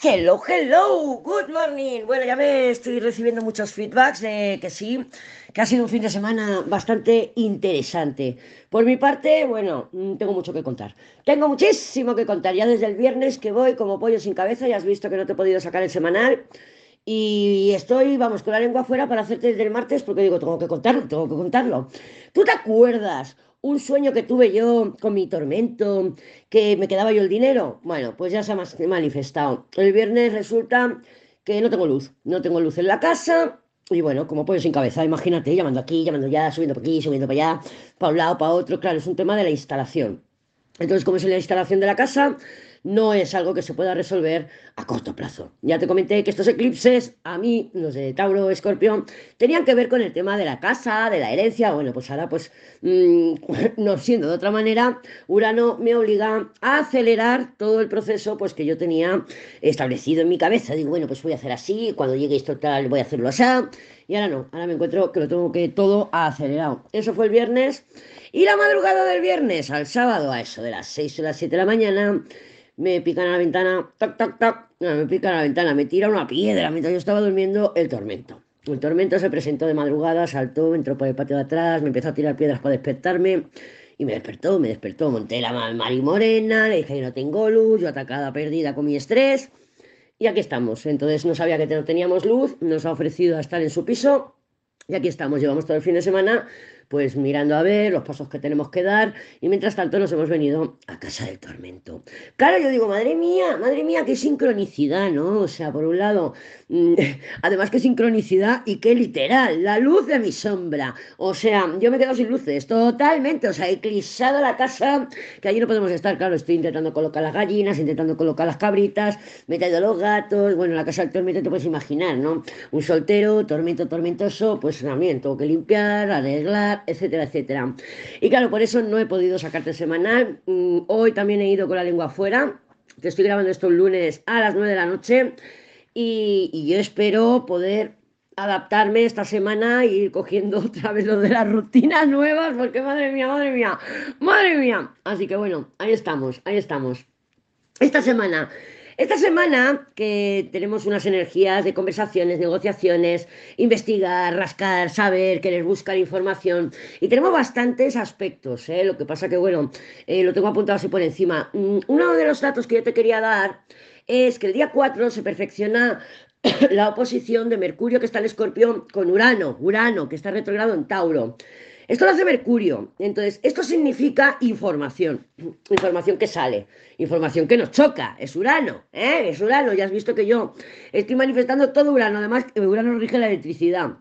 Hello, hello, good morning. Bueno, ya me estoy recibiendo muchos feedbacks de que sí, que ha sido un fin de semana bastante interesante. Por mi parte, bueno, mm, tengo mucho que contar. Tengo muchísimo que contar. Ya desde el viernes que voy como pollo sin cabeza, ya has visto que no te he podido sacar el semanal. Y estoy, vamos, con la lengua afuera para hacerte desde el martes porque digo, tengo que contarlo, tengo que contarlo. ¿Tú te acuerdas? Un sueño que tuve yo con mi tormento, que me quedaba yo el dinero. Bueno, pues ya se ha manifestado. El viernes resulta que no tengo luz, no tengo luz en la casa. Y bueno, como pollo sin cabeza, imagínate, llamando aquí, llamando allá, subiendo por aquí, subiendo para allá, para un lado, para otro. Claro, es un tema de la instalación. Entonces, como es la instalación de la casa, no es algo que se pueda resolver a corto plazo. Ya te comenté que estos eclipses, a mí, los de Tauro, Escorpión, tenían que ver con el tema de la casa, de la herencia. Bueno, pues ahora, pues, mmm, no siendo de otra manera, Urano me obliga a acelerar todo el proceso pues, que yo tenía establecido en mi cabeza. Digo, bueno, pues voy a hacer así, cuando llegue esto tal, voy a hacerlo así. Y ahora no, ahora me encuentro que lo tengo que todo acelerado. Eso fue el viernes. Y la madrugada del viernes al sábado, a eso de las 6 o las 7 de la mañana, me pican a la ventana, tac, tac, tac, me pican a la ventana, me tira una piedra mientras yo estaba durmiendo el tormento. El tormento se presentó de madrugada, saltó, entró por el patio de atrás, me empezó a tirar piedras para despertarme y me despertó, me despertó. Monté la Mari Morena, le dije que no tengo luz, yo atacada, perdida con mi estrés. Y aquí estamos. Entonces no sabía que no teníamos luz, nos ha ofrecido a estar en su piso y aquí estamos. Llevamos todo el fin de semana pues mirando a ver los pasos que tenemos que dar y mientras tanto nos hemos venido a casa del tormento. Claro, yo digo, madre mía, madre mía, qué sincronicidad, ¿no? O sea, por un lado, mm, además qué sincronicidad y qué literal, la luz de mi sombra. O sea, yo me quedo sin luces, totalmente, o sea, eclipsado la casa, que allí no podemos estar, claro, estoy intentando colocar las gallinas, intentando colocar las cabritas, me he traído los gatos, bueno, la casa del tormento te puedes imaginar, ¿no? Un soltero, tormento tormentoso, pues también tengo que limpiar, arreglar, etcétera, etcétera. Y claro, por eso no he podido sacarte semanal. Mm, hoy también he ido con la lengua afuera. Te estoy grabando esto el lunes a las 9 de la noche. Y, yo espero poder adaptarme esta semana y ir cogiendo otra vez lo de las rutinas nuevas, porque madre mía, madre mía, madre mía. Así que bueno, ahí estamos, ahí estamos. Esta semana esta semana que tenemos unas energías de conversaciones, negociaciones, investigar, rascar, saber, querer buscar información y tenemos bastantes aspectos. ¿eh? Lo que pasa que, bueno, eh, lo tengo apuntado así por encima. Mm, uno de los datos que yo te quería dar es que el día 4 se perfecciona la oposición de Mercurio que está en Escorpión con Urano, Urano que está retrogrado en Tauro. Esto lo hace Mercurio. Entonces, esto significa información. Información que sale. Información que nos choca. Es Urano. ¿eh? Es Urano. Ya has visto que yo estoy manifestando todo Urano. Además, Urano rige la electricidad.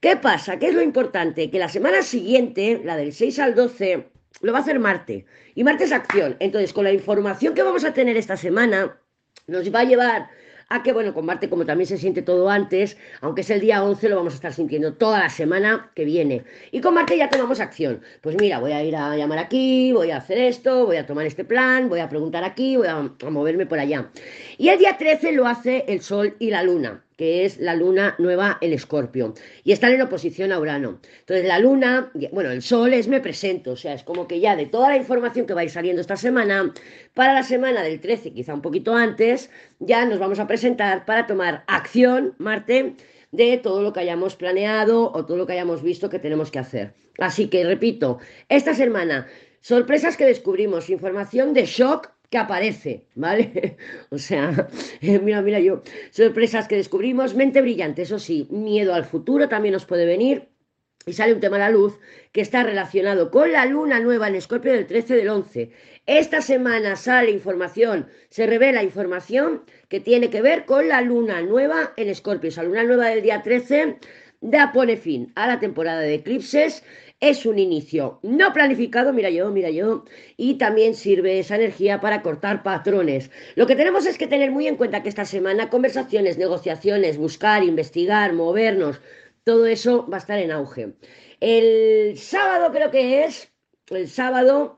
¿Qué pasa? ¿Qué es lo importante? Que la semana siguiente, la del 6 al 12, lo va a hacer Marte. Y Marte es acción. Entonces, con la información que vamos a tener esta semana, nos va a llevar a que, bueno, con Marte, como también se siente todo antes, aunque es el día 11, lo vamos a estar sintiendo toda la semana que viene. Y con Marte ya tomamos acción. Pues mira, voy a ir a llamar aquí, voy a hacer esto, voy a tomar este plan, voy a preguntar aquí, voy a, a moverme por allá. Y el día 13 lo hace el Sol y la Luna que es la luna nueva el escorpio, y están en oposición a Urano. Entonces la luna, bueno, el sol es me presento, o sea, es como que ya de toda la información que va saliendo esta semana, para la semana del 13, quizá un poquito antes, ya nos vamos a presentar para tomar acción, Marte, de todo lo que hayamos planeado o todo lo que hayamos visto que tenemos que hacer. Así que, repito, esta semana, sorpresas que descubrimos, información de shock que aparece, ¿vale? O sea, mira, mira yo, sorpresas que descubrimos, mente brillante, eso sí, miedo al futuro también nos puede venir. Y sale un tema a la luz que está relacionado con la luna nueva en Escorpio del 13 del 11. Esta semana sale información, se revela información que tiene que ver con la luna nueva en Escorpio. Esa luna nueva del día 13 da pone fin a la temporada de eclipses es un inicio no planificado, mira yo, mira yo, y también sirve esa energía para cortar patrones. Lo que tenemos es que tener muy en cuenta que esta semana conversaciones, negociaciones, buscar, investigar, movernos, todo eso va a estar en auge. El sábado creo que es, el sábado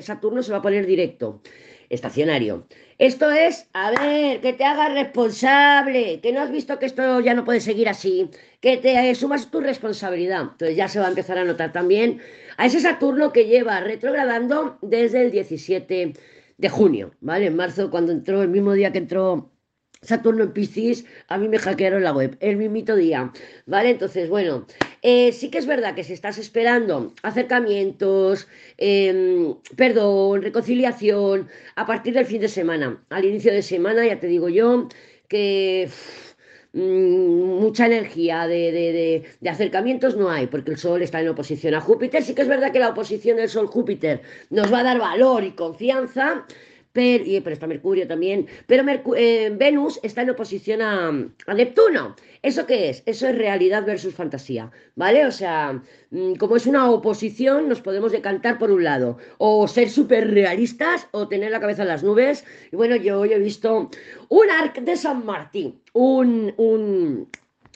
Saturno se va a poner directo, estacionario. Esto es, a ver, que te hagas responsable, que no has visto que esto ya no puede seguir así, que te sumas tu responsabilidad. Entonces ya se va a empezar a notar también a ese Saturno que lleva retrogradando desde el 17 de junio, ¿vale? En marzo, cuando entró, el mismo día que entró Saturno en Piscis, a mí me hackearon la web, el mismito día, ¿vale? Entonces, bueno, eh, sí que es verdad que si estás esperando acercamientos, em, perdón, reconciliación, a partir del fin de semana, al inicio de semana, ya te digo yo, que mm, mucha energía de, de, acercamientos no hay, porque el Sol está en oposición a Júpiter. Sí que es verdad que la oposición del Sol-Júpiter nos va a dar valor y confianza, pero, pero está Mercurio también, pero eh, Venus está en oposición a, Neptuno. ¿Eso qué es? Eso es realidad versus fantasía, ¿vale? O sea, mm, como es una oposición, nos podemos decantar por un lado, o ser súper realistas, o tener la cabeza en las nubes. Y bueno, yo hoy he visto un arc de San Martín, un, un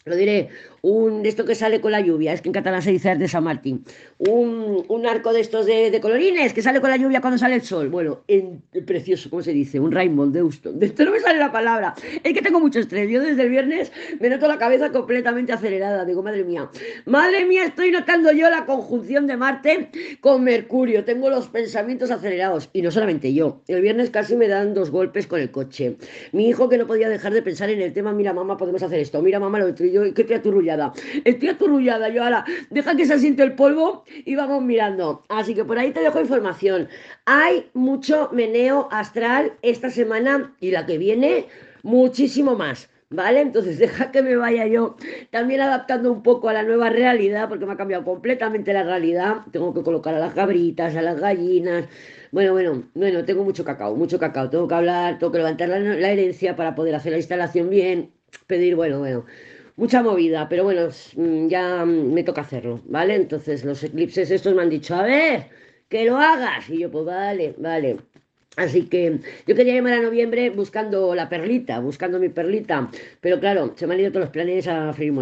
lo diré, un de esto que sale con la lluvia, es que en catalán se dice de San Martín, un, arco de estos de, colorines que sale con la lluvia cuando sale el sol. Bueno, en, precioso, ¿cómo se dice? Un Rainbow de Houston. De esto no me sale la palabra. Es que tengo mucho estrés. Yo desde el viernes me noto la cabeza completamente acelerada. Digo, madre mía, madre mía, estoy notando yo la conjunción de Marte con Mercurio. Tengo los pensamientos acelerados. Y no solamente yo. El viernes casi me dan dos golpes con el coche. Mi hijo que no podía dejar de pensar en el tema, mira mamá, podemos hacer esto. Mira mamá, lo otro. Y yo, qué criatura Estoy aturrullada yo ahora. Deja que se asiente el polvo y vamos mirando. Así que por ahí te dejo información. Hay mucho meneo astral esta semana y la que viene, muchísimo más. ¿Vale? Entonces deja que me vaya yo también adaptando un poco a la nueva realidad, porque me ha cambiado completamente la realidad. Tengo que colocar a las cabritas, a las gallinas. Bueno, bueno, bueno, tengo mucho cacao, mucho cacao. Tengo que hablar, tengo que levantar la herencia para poder hacer la instalación bien, pedir, bueno, bueno mucha movida, pero bueno, mm, ya me toca hacerlo, ¿vale? Entonces los eclipses estos me han dicho, a ver, que lo hagas. Y yo, pues vale, vale. Así que yo quería llamar a noviembre buscando la perlita, buscando mi perlita, pero claro, se me han ido todos los planes a freír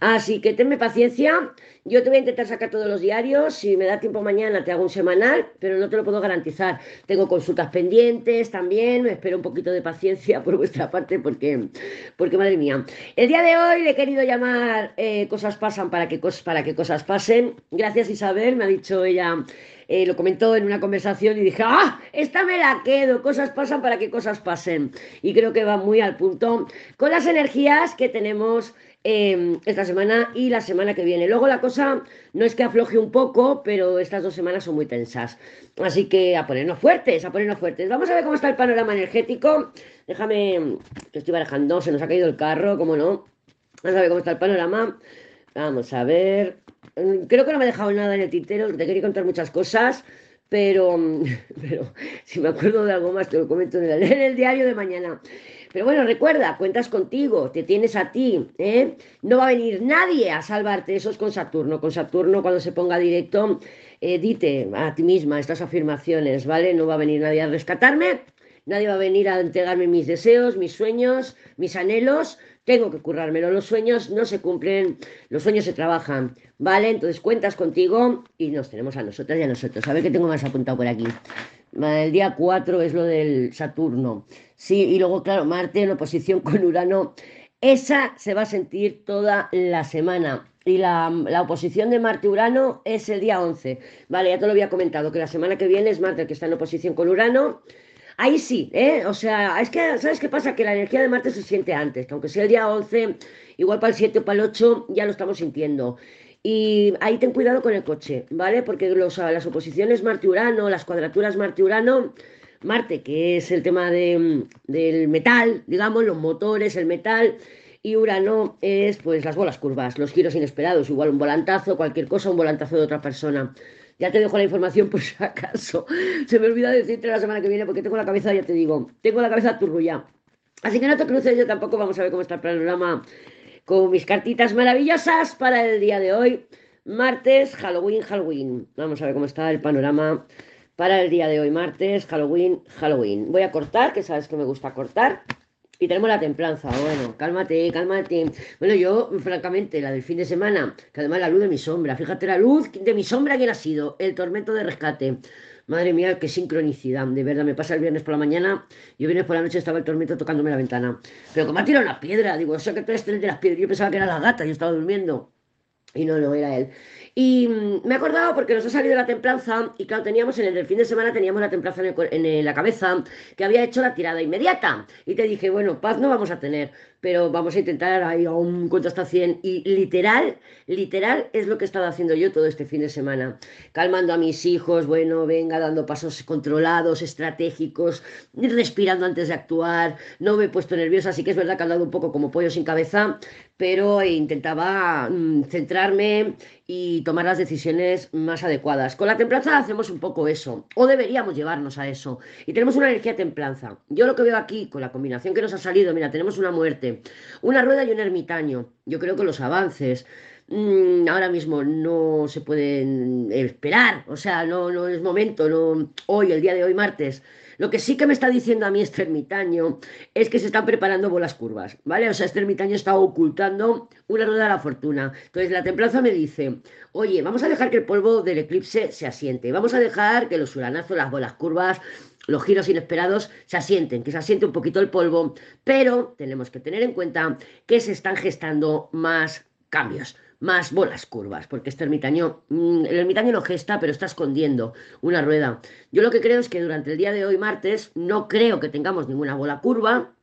Así que tenme paciencia, yo te voy a intentar sacar todos los diarios, si me da tiempo mañana te hago un semanal, pero no te lo puedo garantizar. Tengo consultas pendientes también, me espero un poquito de paciencia por vuestra parte porque, porque madre mía. El día de hoy le he querido llamar eh, Cosas pasan para que, para que cosas pasen. Gracias Isabel, me ha dicho ella eh, lo comentó en una conversación y dije, ¡ah! Esta me la quedo, cosas pasan para que cosas pasen. Y creo que va muy al punto con las energías que tenemos em, esta semana y la semana que viene. Luego la cosa no es que afloje un poco, pero estas dos semanas son muy tensas. Así que a ponernos fuertes, a ponernos fuertes. Vamos a ver cómo está el panorama energético. Déjame, que estoy barajando, se nos ha caído el carro, cómo no. Vamos a ver cómo está el panorama. Vamos a ver. Mm, creo que no me he dejado nada en el tintero, te quería contar muchas cosas, pero, pero si me acuerdo de algo más te lo comento en el, diario de mañana. Pero bueno, recuerda, cuentas contigo, te tienes a ti, ¿eh? No va a venir nadie a salvarte, eso es con Saturno. Con Saturno cuando se ponga directo, eh, dite a ti misma estas afirmaciones, ¿vale? No va a venir nadie a rescatarme, nadie va a venir a entregarme mis deseos, mis sueños, mis anhelos, tengo que currármelo. Los sueños no se cumplen, los sueños se trabajan, ¿vale? Entonces cuentas contigo y nos tenemos a nosotras y a nosotros. A ver qué tengo más apuntado por aquí. El día 4 es lo del Saturno. Sí, y luego, claro, Marte en oposición con Urano. Esa se va a sentir toda la semana. Y la, la, oposición de Marte-Urano es el día 11. Vale, ya te lo había comentado, que la semana que viene es Marte el que está en oposición con Urano Ahí sí, ¿eh? O sea, es que, ¿sabes qué pasa? Que la energía de Marte se siente antes, que aunque sea el día 11, igual para el 7 o para el 8, ya lo estamos sintiendo. Y ahí ten cuidado con el coche, ¿vale? Porque los, las oposiciones Marte-Urano, las cuadraturas Marte-Urano, Marte, que es el tema de, del metal, digamos, los motores, el metal, y Urano es pues las bolas curvas, los giros inesperados, igual un volantazo, cualquier cosa, un volantazo de otra persona. Ya te dejo la información por si acaso. Se me olvida decirte la semana que viene porque tengo la cabeza, ya te digo, tengo la cabeza turrulla. Así que no te cruces, yo tampoco. Vamos a ver cómo está el panorama con mis cartitas maravillosas para el día de hoy. Martes, Halloween, Halloween. Vamos a ver cómo está el panorama para el día de hoy, martes, Halloween, Halloween. Voy a cortar, que sabes que me gusta cortar. Y tenemos la templanza. Bueno, cálmate, cálmate. Bueno, yo, francamente, la del fin de semana, que además la luz de mi sombra. Fíjate, la luz de mi sombra, ¿quién ha sido? El tormento de rescate. Madre mía, qué sincronicidad. De verdad, me pasa el viernes por la mañana. Yo viernes por la noche estaba el tormento tocándome la ventana. Pero como ha tirado una piedra, digo, o sea que tú eres de las piedras. Yo pensaba que era la gata, yo estaba durmiendo. Y no, no, era él. Y mm, me he acordado porque nos ha salido la templanza y claro, teníamos en el fin de semana teníamos la templanza en, la cabeza que había hecho la tirada inmediata. Y te dije, bueno, paz no vamos a tener, pero vamos a intentar ahí un cuento hasta 100. Y literal, literal es lo que he estado haciendo yo todo este fin de semana. Calmando a mis hijos, bueno, venga, dando pasos controlados, estratégicos, respirando antes de actuar. No me he puesto nerviosa, así que es verdad que he andado un poco como pollo sin cabeza, pero intentaba mm, centrarme y tomar las decisiones más adecuadas. Con la templanza hacemos un poco eso, o deberíamos llevarnos a eso. Y tenemos una energía templanza. Yo lo que veo aquí, con la combinación que nos ha salido, mira, tenemos una muerte, una rueda y un ermitaño. Yo creo que los avances mm, ahora mismo no se pueden esperar, o sea, no, no es momento, no hoy, el día de hoy, martes lo que sí que me está diciendo a mí este ermitaño es que se están preparando bolas curvas, ¿vale? O sea, este ermitaño está ocultando una rueda de la fortuna. Entonces, la templanza me dice, oye, vamos a dejar que el polvo del eclipse se asiente, vamos a dejar que los uranazos, las bolas curvas, los giros inesperados se asienten, que se asiente un poquito el polvo, pero tenemos que tener en cuenta que se están gestando más cambios más bolas curvas, porque este ermitaño, mm, el ermitaño lo gesta, pero está escondiendo una rueda. Yo lo que creo es que durante el día de hoy, martes, no creo que tengamos ninguna bola curva,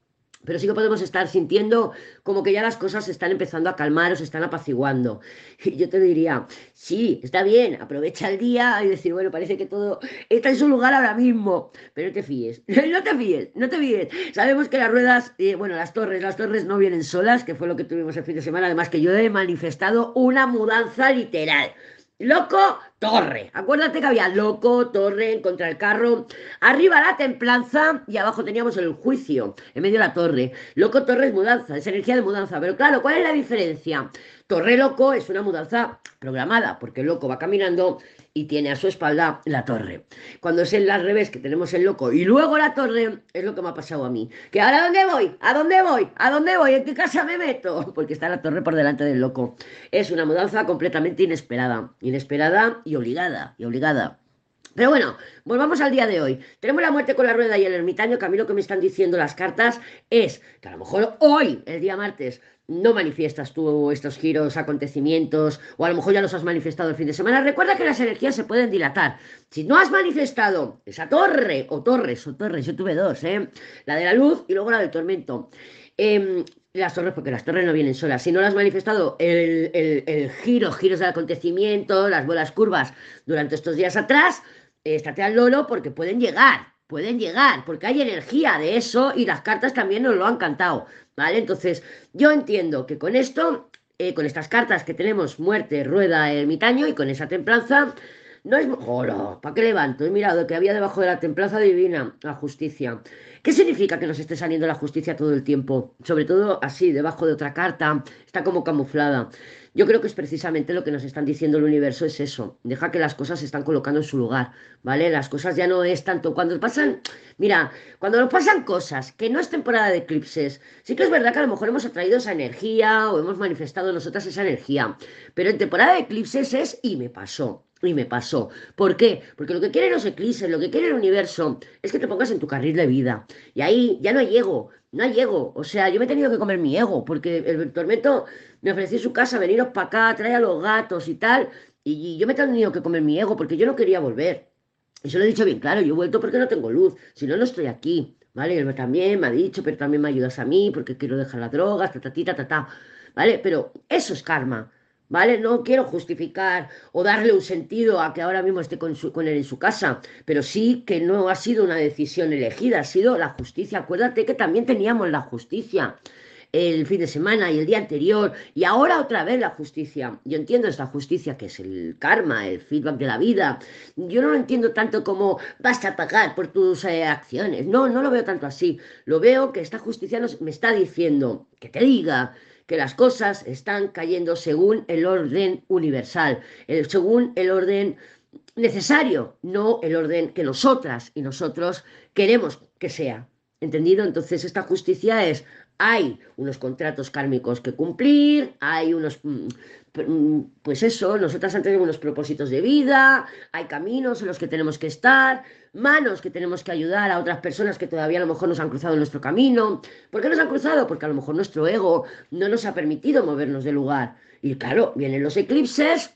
pero sí que podemos estar sintiendo como que ya las cosas se están empezando a calmar o se están apaciguando. Y yo te diría, sí, está bien, aprovecha el día y decir, bueno, parece que todo está en su lugar ahora mismo, pero no te fíes, no te fíes, no te fíes. Sabemos que las ruedas, eh, bueno, las torres, las torres no vienen solas, que fue lo que tuvimos el fin de semana, además que yo he manifestado una mudanza literal. Loco, torre. Acuérdate que había loco, torre, contra el carro. Arriba la templanza y abajo teníamos el juicio. En medio la torre. Loco, torre es mudanza, es energía de mudanza. Pero claro, ¿cuál es la diferencia? Torre loco es una mudanza programada, porque el loco va caminando y tiene a su espalda la torre. Cuando es el al revés, que tenemos el loco y luego la torre, es lo que me ha pasado a mí. Que ahora ¿a dónde voy? ¿A dónde voy? ¿A dónde voy? ¿En qué casa me meto? Porque está la torre por delante del loco. Es una mudanza completamente inesperada. Inesperada y obligada. Y obligada. Pero bueno, volvamos al día de hoy. Tenemos la muerte con la rueda y el ermitaño, que a mí lo que me están diciendo las cartas es que a lo mejor hoy, el día martes, no manifiestas tú estos giros, acontecimientos, o a lo mejor ya los has manifestado el fin de semana. Recuerda que las energías se pueden dilatar. Si no has manifestado esa torre, o torres, o torres, yo tuve dos, ¿eh? la de la luz y luego la del tormento. Em, las torres, porque las torres no vienen solas. Si no las has manifestado el, el, giro, giros del acontecimiento, las bolas curvas durante estos días atrás, estate al lolo porque pueden llegar pueden llegar, porque hay energía de eso y las cartas también nos lo han cantado, ¿vale? Entonces, yo entiendo que con esto, eh, con estas cartas que tenemos, muerte, rueda, ermitaño, y con esa templanza, no es... ¡Hola! ¿Para qué levanto? He mirado que había debajo de la templanza divina la justicia. ¿Qué significa que nos esté saliendo la justicia todo el tiempo? Sobre todo así, debajo de otra carta, está como camuflada. Yo creo que es precisamente lo que nos están diciendo el universo, es eso. Deja que las cosas se están colocando en su lugar, ¿vale? Las cosas ya no es tanto. Cuando pasan, mira, cuando nos pasan cosas que no es temporada de eclipses, sí que es verdad que a lo mejor hemos atraído esa energía o hemos manifestado nosotras esa energía. Pero en temporada de eclipses es y me pasó. Y me pasó. ¿Por qué? Porque lo que quieren los eclipses, lo que quiere el universo, es que te pongas en tu carril de vida. Y ahí ya no hay ego, no hay ego. O sea, yo me he tenido que comer mi ego, porque el tormento me ofreció su casa, veniros para acá, trae a los gatos y tal. Y, yo me he tenido que comer mi ego porque yo no quería volver. Eso lo he dicho bien claro, yo he vuelto porque no tengo luz, si no, no estoy aquí. ¿Vale? Él también me ha dicho, pero también me ayudas a mí porque quiero dejar las drogas, ta, ta, ta. ¿Vale? Pero eso es karma. ¿Vale? No quiero justificar o darle un sentido a que ahora mismo esté con, con, él en su casa, pero sí que no ha sido una decisión elegida, ha sido la justicia. Acuérdate que también teníamos la justicia el fin de semana y el día anterior y ahora otra vez la justicia. Yo entiendo esta justicia que es el karma, el feedback de la vida. Yo no lo entiendo tanto como vas a pagar por tus eh, acciones. No, no lo veo tanto así. Lo veo que esta justicia nos, me está diciendo que te diga que las cosas están cayendo según el orden universal, según el orden necesario, no el orden que nosotras y nosotros queremos que sea. ¿Entendido? Entonces esta justicia es, hay unos contratos kármicos que cumplir, hay unos, mm, mm, pues eso, nosotras tenemos unos propósitos de vida, hay caminos en los que tenemos que estar, manos que tenemos que ayudar a otras personas que todavía a lo mejor nos han cruzado en nuestro camino. ¿Por qué nos han cruzado? Porque a lo mejor nuestro ego no nos ha permitido movernos del lugar. Y claro, vienen los eclipses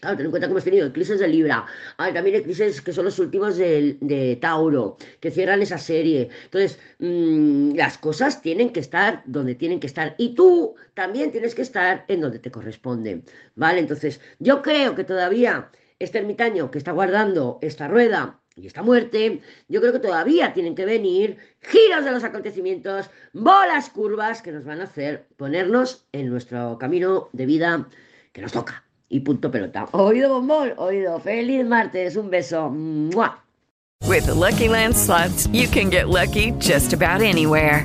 Claro, ten en cuenta que hemos tenido eclipses de Libra, hay también eclipses que son los últimos de, Tauro, que cierran esa serie. Entonces, mm, las cosas tienen que estar donde tienen que estar y tú también tienes que estar en donde te corresponde, ¿vale? Entonces, yo creo que todavía este ermitaño que está guardando esta rueda y esta muerte, yo creo que todavía tienen que venir giros de los acontecimientos, bolas curvas que nos van a hacer ponernos en nuestro camino de vida que nos toca y punto pelota. Oído bombón, oído. Feliz martes, un beso. With the Lucky Land you can get lucky just about anywhere.